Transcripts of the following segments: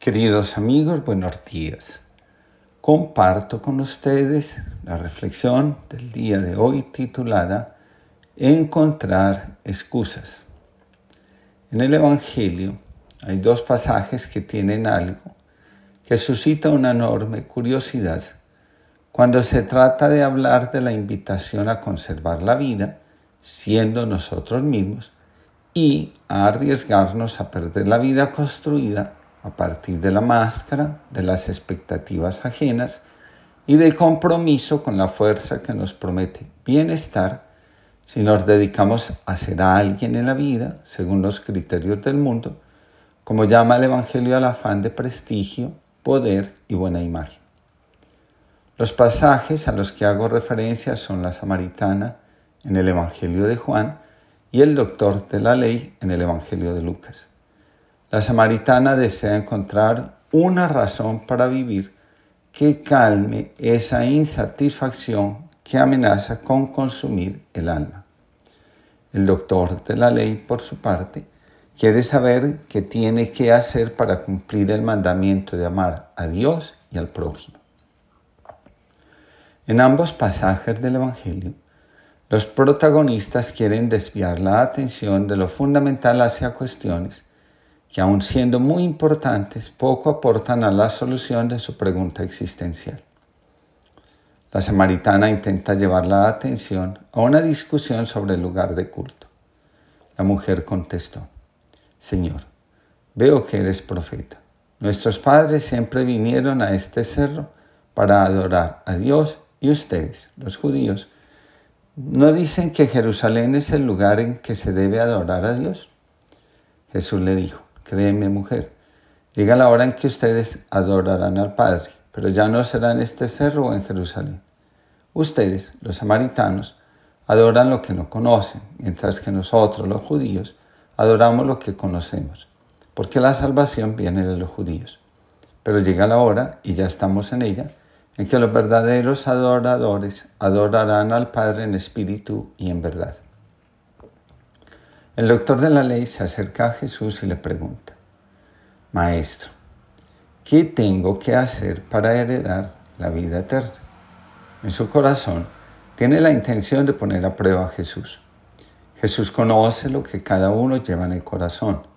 Queridos amigos, buenos días. Comparto con ustedes la reflexión del día de hoy titulada Encontrar excusas. En el Evangelio hay dos pasajes que tienen algo que suscita una enorme curiosidad cuando se trata de hablar de la invitación a conservar la vida, siendo nosotros mismos, y a arriesgarnos a perder la vida construida a partir de la máscara, de las expectativas ajenas y del compromiso con la fuerza que nos promete bienestar si nos dedicamos a ser a alguien en la vida según los criterios del mundo, como llama el Evangelio al afán de prestigio, poder y buena imagen. Los pasajes a los que hago referencia son la samaritana en el Evangelio de Juan y el doctor de la ley en el Evangelio de Lucas. La samaritana desea encontrar una razón para vivir que calme esa insatisfacción que amenaza con consumir el alma. El doctor de la ley, por su parte, quiere saber qué tiene que hacer para cumplir el mandamiento de amar a Dios y al prójimo. En ambos pasajes del Evangelio, los protagonistas quieren desviar la atención de lo fundamental hacia cuestiones que aun siendo muy importantes, poco aportan a la solución de su pregunta existencial. La samaritana intenta llevar la atención a una discusión sobre el lugar de culto. La mujer contestó, Señor, veo que eres profeta. Nuestros padres siempre vinieron a este cerro para adorar a Dios y ustedes, los judíos, ¿no dicen que Jerusalén es el lugar en que se debe adorar a Dios? Jesús le dijo, Créeme, mujer, llega la hora en que ustedes adorarán al Padre, pero ya no será en este cerro o en Jerusalén. Ustedes, los samaritanos, adoran lo que no conocen, mientras que nosotros, los judíos, adoramos lo que conocemos, porque la salvación viene de los judíos. Pero llega la hora, y ya estamos en ella, en que los verdaderos adoradores adorarán al Padre en espíritu y en verdad. El doctor de la ley se acerca a Jesús y le pregunta, Maestro, ¿qué tengo que hacer para heredar la vida eterna? En su corazón tiene la intención de poner a prueba a Jesús. Jesús conoce lo que cada uno lleva en el corazón.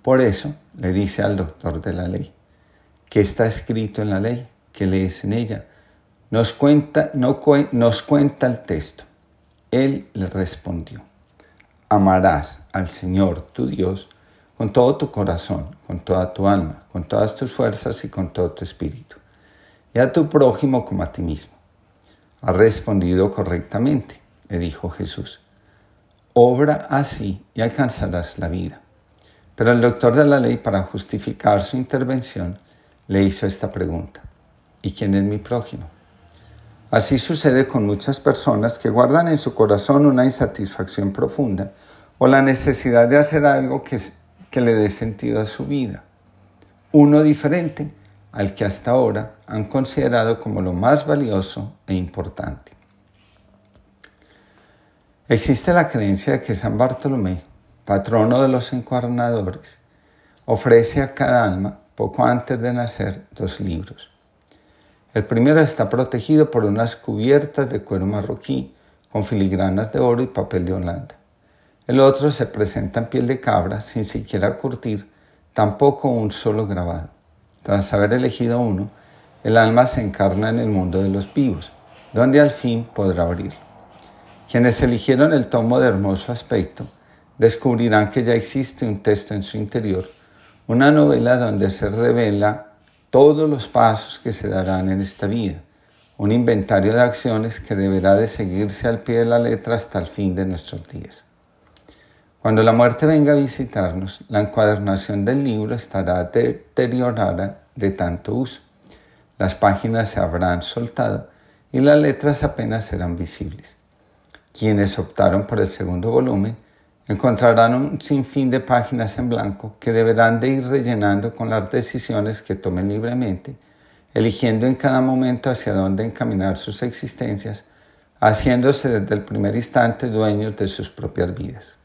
Por eso le dice al doctor de la ley, ¿qué está escrito en la ley? ¿Qué lees en ella? Nos cuenta, no, nos cuenta el texto. Él le respondió amarás al Señor tu Dios con todo tu corazón, con toda tu alma, con todas tus fuerzas y con todo tu espíritu, y a tu prójimo como a ti mismo. Ha respondido correctamente, le dijo Jesús. Obra así y alcanzarás la vida. Pero el doctor de la ley, para justificar su intervención, le hizo esta pregunta. ¿Y quién es mi prójimo? Así sucede con muchas personas que guardan en su corazón una insatisfacción profunda o la necesidad de hacer algo que, que le dé sentido a su vida. Uno diferente al que hasta ahora han considerado como lo más valioso e importante. Existe la creencia de que San Bartolomé, patrono de los encuadernadores, ofrece a cada alma, poco antes de nacer, dos libros el primero está protegido por unas cubiertas de cuero marroquí con filigranas de oro y papel de Holanda. El otro se presenta en piel de cabra sin siquiera curtir, tampoco un solo grabado. Tras haber elegido uno, el alma se encarna en el mundo de los vivos, donde al fin podrá abrirlo. Quienes eligieron el tomo de hermoso aspecto descubrirán que ya existe un texto en su interior, una novela donde se revela todos los pasos que se darán en esta vida, un inventario de acciones que deberá de seguirse al pie de la letra hasta el fin de nuestros días. Cuando la muerte venga a visitarnos, la encuadernación del libro estará deteriorada de tanto uso. Las páginas se habrán soltado y las letras apenas serán visibles. Quienes optaron por el segundo volumen encontrarán un sinfín de páginas en blanco que deberán de ir rellenando con las decisiones que tomen libremente, eligiendo en cada momento hacia dónde encaminar sus existencias, haciéndose desde el primer instante dueños de sus propias vidas.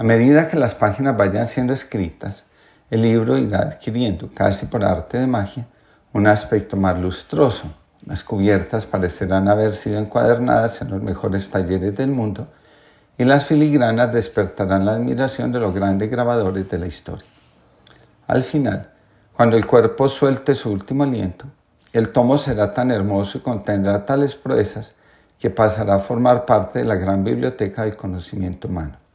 A medida que las páginas vayan siendo escritas, el libro irá adquiriendo, casi por arte de magia, un aspecto más lustroso. Las cubiertas parecerán haber sido encuadernadas en los mejores talleres del mundo y las filigranas despertarán la admiración de los grandes grabadores de la historia. Al final, cuando el cuerpo suelte su último aliento, el tomo será tan hermoso y contendrá tales proezas que pasará a formar parte de la gran biblioteca del conocimiento humano.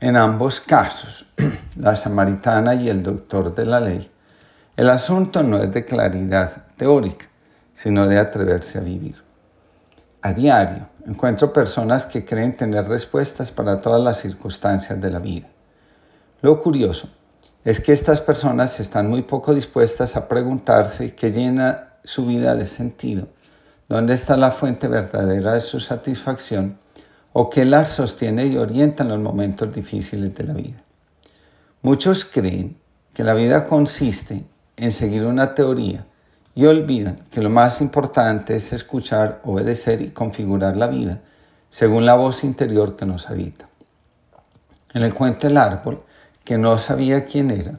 En ambos casos, la samaritana y el doctor de la ley, el asunto no es de claridad teórica, sino de atreverse a vivir. A diario encuentro personas que creen tener respuestas para todas las circunstancias de la vida. Lo curioso es que estas personas están muy poco dispuestas a preguntarse qué llena su vida de sentido, dónde está la fuente verdadera de su satisfacción o qué las sostiene y orienta en los momentos difíciles de la vida. Muchos creen que la vida consiste en seguir una teoría y olvidan que lo más importante es escuchar, obedecer y configurar la vida según la voz interior que nos habita. En el cuento El árbol, que no sabía quién era,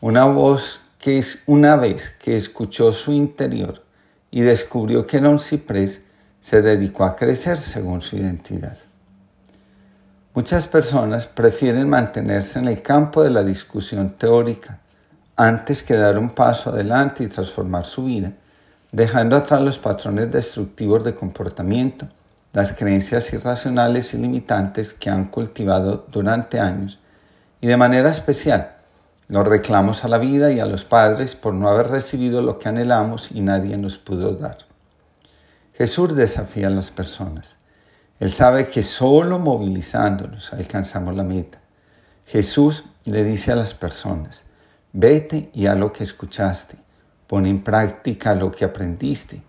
una voz que es una vez que escuchó su interior y descubrió que era un ciprés, se dedicó a crecer según su identidad. Muchas personas prefieren mantenerse en el campo de la discusión teórica antes que dar un paso adelante y transformar su vida, dejando atrás los patrones destructivos de comportamiento, las creencias irracionales y limitantes que han cultivado durante años y de manera especial los reclamos a la vida y a los padres por no haber recibido lo que anhelamos y nadie nos pudo dar. Jesús desafía a las personas. Él sabe que solo movilizándonos alcanzamos la meta. Jesús le dice a las personas, vete y a lo que escuchaste, pon en práctica lo que aprendiste,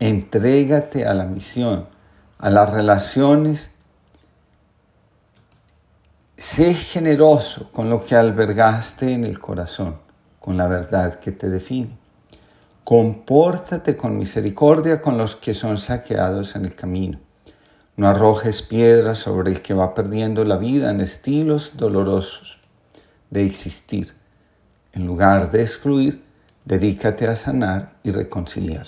entrégate a la misión, a las relaciones, sé generoso con lo que albergaste en el corazón, con la verdad que te define. Compórtate con misericordia con los que son saqueados en el camino no arrojes piedras sobre el que va perdiendo la vida en estilos dolorosos de existir. En lugar de excluir, dedícate a sanar y reconciliar.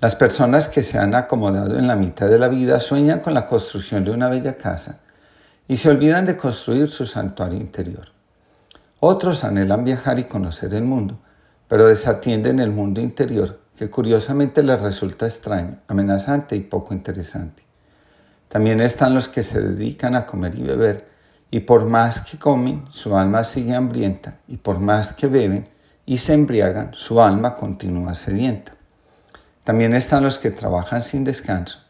Las personas que se han acomodado en la mitad de la vida sueñan con la construcción de una bella casa y se olvidan de construir su santuario interior. Otros anhelan viajar y conocer el mundo, pero desatienden el mundo interior que curiosamente les resulta extraño, amenazante y poco interesante. También están los que se dedican a comer y beber, y por más que comen, su alma sigue hambrienta, y por más que beben y se embriagan, su alma continúa sedienta. También están los que trabajan sin descanso,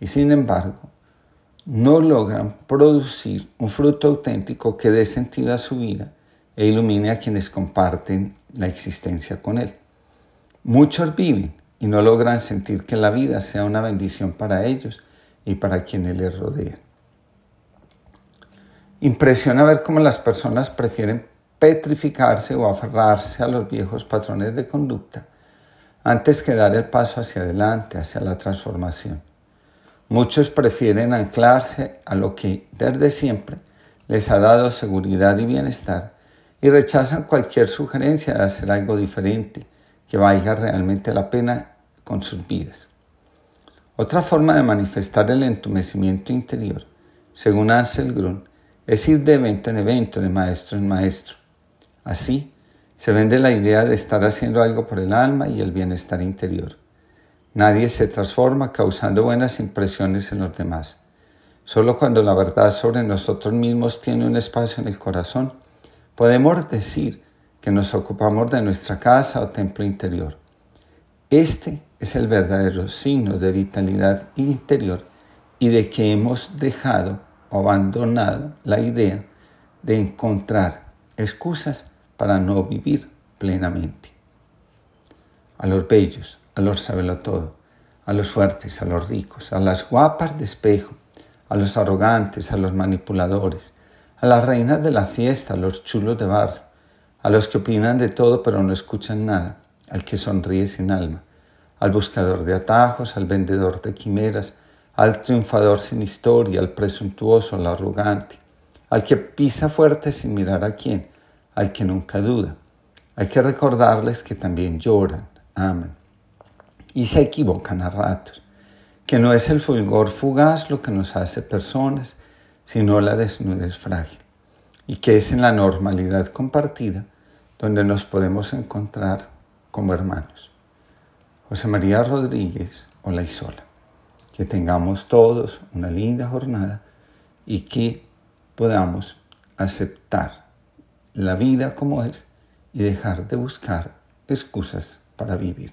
y sin embargo, no logran producir un fruto auténtico que dé sentido a su vida e ilumine a quienes comparten la existencia con él. Muchos viven y no logran sentir que la vida sea una bendición para ellos y para quienes les rodean. Impresiona ver cómo las personas prefieren petrificarse o aferrarse a los viejos patrones de conducta antes que dar el paso hacia adelante, hacia la transformación. Muchos prefieren anclarse a lo que desde siempre les ha dado seguridad y bienestar y rechazan cualquier sugerencia de hacer algo diferente, que valga realmente la pena con sus vidas. Otra forma de manifestar el entumecimiento interior, según Ansel Grun, es ir de evento en evento, de maestro en maestro. Así, se vende la idea de estar haciendo algo por el alma y el bienestar interior. Nadie se transforma causando buenas impresiones en los demás. Solo cuando la verdad sobre nosotros mismos tiene un espacio en el corazón, podemos decir que nos ocupamos de nuestra casa o templo interior. Este es el verdadero signo de vitalidad interior y de que hemos dejado o abandonado la idea de encontrar excusas para no vivir plenamente. A los bellos, a los todo, a los fuertes, a los ricos, a las guapas de espejo, a los arrogantes, a los manipuladores, a las reinas de la fiesta, a los chulos de barrio, a los que opinan de todo pero no escuchan nada, al que sonríe sin alma, al buscador de atajos, al vendedor de quimeras, al triunfador sin historia, al presuntuoso, al arrogante, al que pisa fuerte sin mirar a quién, al que nunca duda. Hay que recordarles que también lloran, aman y se equivocan a ratos, que no es el fulgor fugaz lo que nos hace personas, sino la desnudez frágil, y que es en la normalidad compartida donde nos podemos encontrar como hermanos. José María Rodríguez, Hola Isola. Que tengamos todos una linda jornada y que podamos aceptar la vida como es y dejar de buscar excusas para vivir.